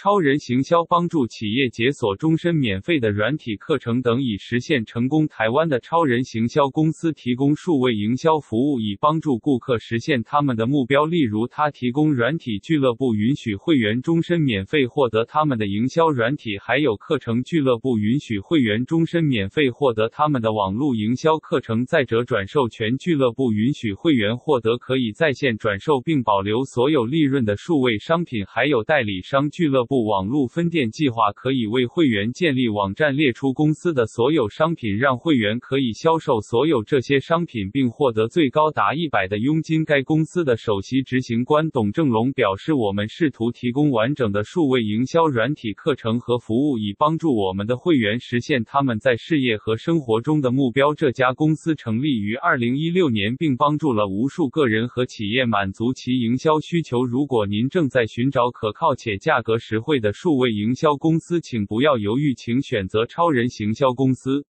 超人行销帮助企业解锁终身免费的软体课程等，已实现成功。台湾的超人行销公司提供数位营销服务，以帮助顾客实现他们的目标。例如，他提供软体俱乐部，允许会员终身免费获得他们的营销软体；还有课程俱乐部，允许会员终身免费获得他们的网络营销课程。再者，转授权俱乐部允许会员获得可以在线转售并保留所有利润的数位商品，还有代理商俱乐部部。网络分店计划可以为会员建立网站，列出公司的所有商品，让会员可以销售所有这些商品，并获得最高达一百的佣金。该公司的首席执行官董正龙表示：“我们试图提供完整的数位营销软体课程和服务，以帮助我们的会员实现他们在事业和生活中的目标。”这家公司成立于二零一六年，并帮助了无数个人和企业满足其营销需求。如果您正在寻找可靠且价格实会的数位营销公司，请不要犹豫，请选择超人行销公司。